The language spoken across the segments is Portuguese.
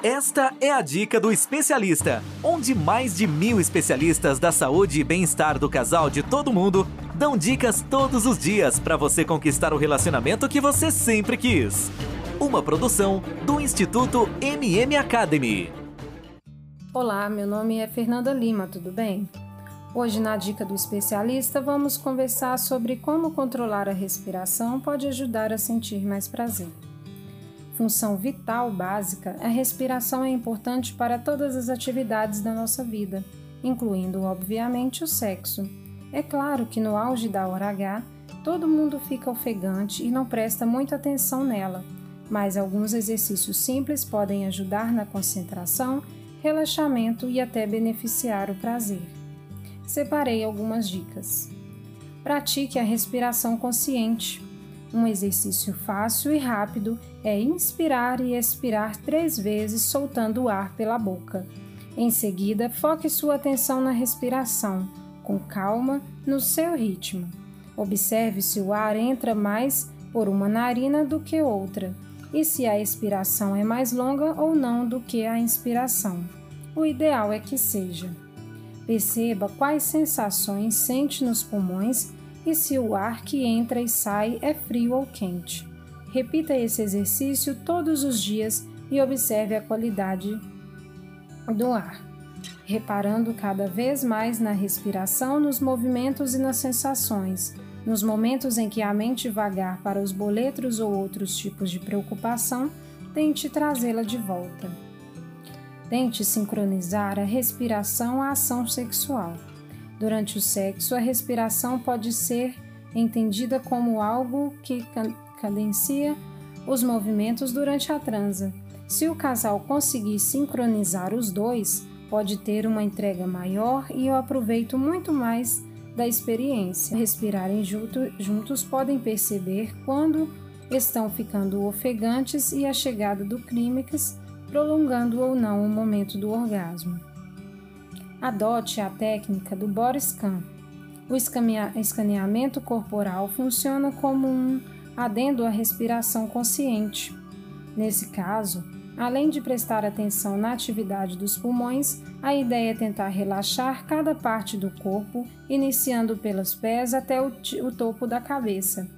Esta é a dica do especialista, onde mais de mil especialistas da saúde e bem-estar do casal de todo mundo dão dicas todos os dias para você conquistar o relacionamento que você sempre quis. Uma produção do Instituto MM Academy. Olá, meu nome é Fernanda Lima, tudo bem? Hoje, na dica do especialista, vamos conversar sobre como controlar a respiração pode ajudar a sentir mais prazer função vital básica, a respiração é importante para todas as atividades da nossa vida, incluindo, obviamente, o sexo. É claro que no auge da hora H, todo mundo fica ofegante e não presta muita atenção nela, mas alguns exercícios simples podem ajudar na concentração, relaxamento e até beneficiar o prazer. Separei algumas dicas. Pratique a respiração consciente. Um exercício fácil e rápido é inspirar e expirar três vezes, soltando o ar pela boca. Em seguida, foque sua atenção na respiração, com calma, no seu ritmo. Observe se o ar entra mais por uma narina do que outra e se a expiração é mais longa ou não do que a inspiração. O ideal é que seja. Perceba quais sensações sente nos pulmões e se o ar que entra e sai é frio ou quente. Repita esse exercício todos os dias e observe a qualidade do ar, reparando cada vez mais na respiração, nos movimentos e nas sensações. Nos momentos em que a mente vagar para os boletos ou outros tipos de preocupação, tente trazê-la de volta. Tente sincronizar a respiração à ação sexual. Durante o sexo, a respiração pode ser entendida como algo que cadencia os movimentos durante a transa. Se o casal conseguir sincronizar os dois, pode ter uma entrega maior e eu aproveito muito mais da experiência. Respirarem junto, juntos podem perceber quando estão ficando ofegantes e a chegada do clímax, prolongando ou não o momento do orgasmo. Adote a técnica do body scan. O escaneamento corporal funciona como um adendo à respiração consciente. Nesse caso, além de prestar atenção na atividade dos pulmões, a ideia é tentar relaxar cada parte do corpo, iniciando pelos pés até o, o topo da cabeça.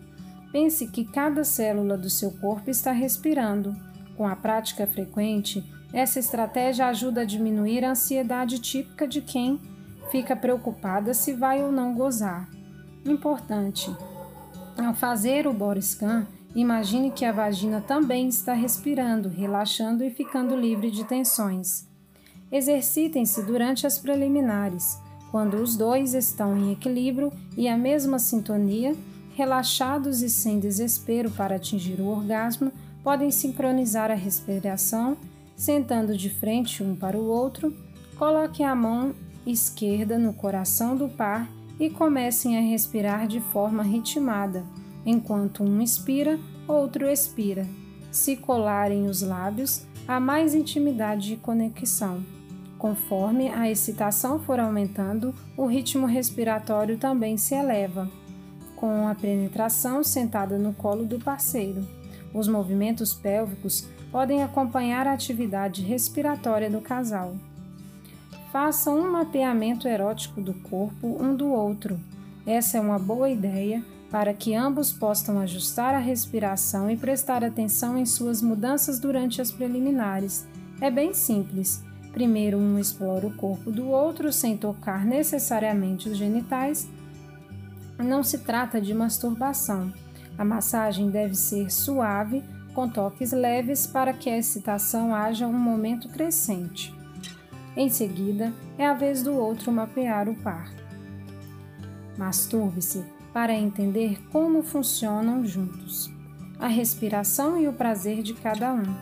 Pense que cada célula do seu corpo está respirando. Com a prática frequente, essa estratégia ajuda a diminuir a ansiedade típica de quem fica preocupada se vai ou não gozar. Importante: ao fazer o body scan, imagine que a vagina também está respirando, relaxando e ficando livre de tensões. Exercitem-se durante as preliminares. Quando os dois estão em equilíbrio e a mesma sintonia, relaxados e sem desespero para atingir o orgasmo, podem sincronizar a respiração Sentando de frente um para o outro, coloquem a mão esquerda no coração do par e comecem a respirar de forma ritmada, enquanto um inspira, outro expira. Se colarem os lábios, há mais intimidade e conexão. Conforme a excitação for aumentando, o ritmo respiratório também se eleva, com a penetração sentada no colo do parceiro. Os movimentos pélvicos podem acompanhar a atividade respiratória do casal. Façam um mapeamento erótico do corpo um do outro. Essa é uma boa ideia para que ambos possam ajustar a respiração e prestar atenção em suas mudanças durante as preliminares. É bem simples. Primeiro, um explora o corpo do outro sem tocar necessariamente os genitais. Não se trata de masturbação. A massagem deve ser suave, com toques leves para que a excitação haja um momento crescente. Em seguida, é a vez do outro mapear o par. Masturbe-se para entender como funcionam juntos, a respiração e o prazer de cada um.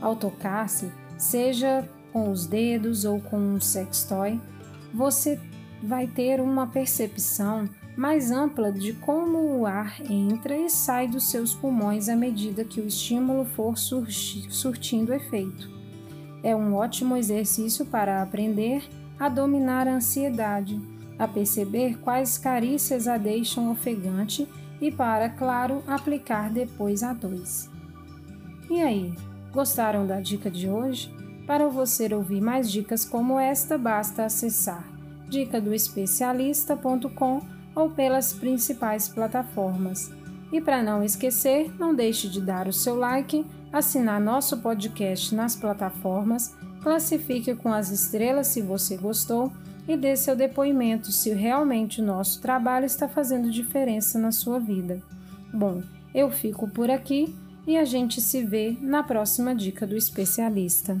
Ao tocar-se, seja com os dedos ou com um sextoy, você vai ter uma percepção mais ampla de como o ar entra e sai dos seus pulmões à medida que o estímulo for surtindo efeito. É um ótimo exercício para aprender a dominar a ansiedade, a perceber quais carícias a deixam ofegante e para, claro, aplicar depois a dois. E aí, gostaram da dica de hoje? Para você ouvir mais dicas como esta, basta acessar dicadoespecialista.com ou pelas principais plataformas. E para não esquecer, não deixe de dar o seu like, assinar nosso podcast nas plataformas, classifique com as estrelas se você gostou e dê seu depoimento se realmente o nosso trabalho está fazendo diferença na sua vida. Bom, eu fico por aqui e a gente se vê na próxima dica do especialista.